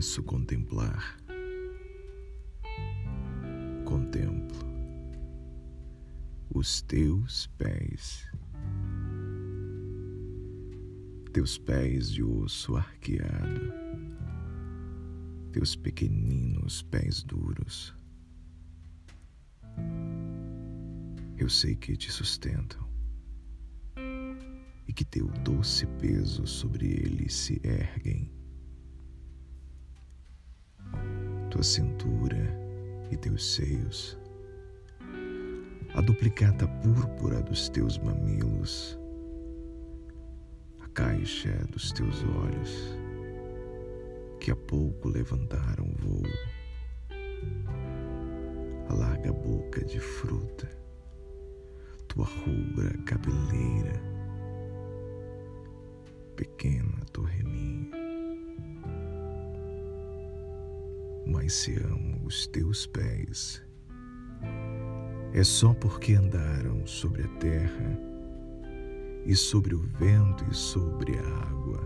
posso contemplar. Contemplo os teus pés, teus pés de osso arqueado, teus pequeninos pés duros. Eu sei que te sustentam e que teu doce peso sobre eles se erguem tua cintura e teus seios, a duplicata púrpura dos teus mamilos, a caixa dos teus olhos, que há pouco levantaram voo, a larga boca de fruta, tua rubra cabeleira, pequena mas se amo os teus pés, é só porque andaram sobre a terra e sobre o vento e sobre a água,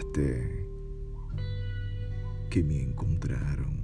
até que me encontraram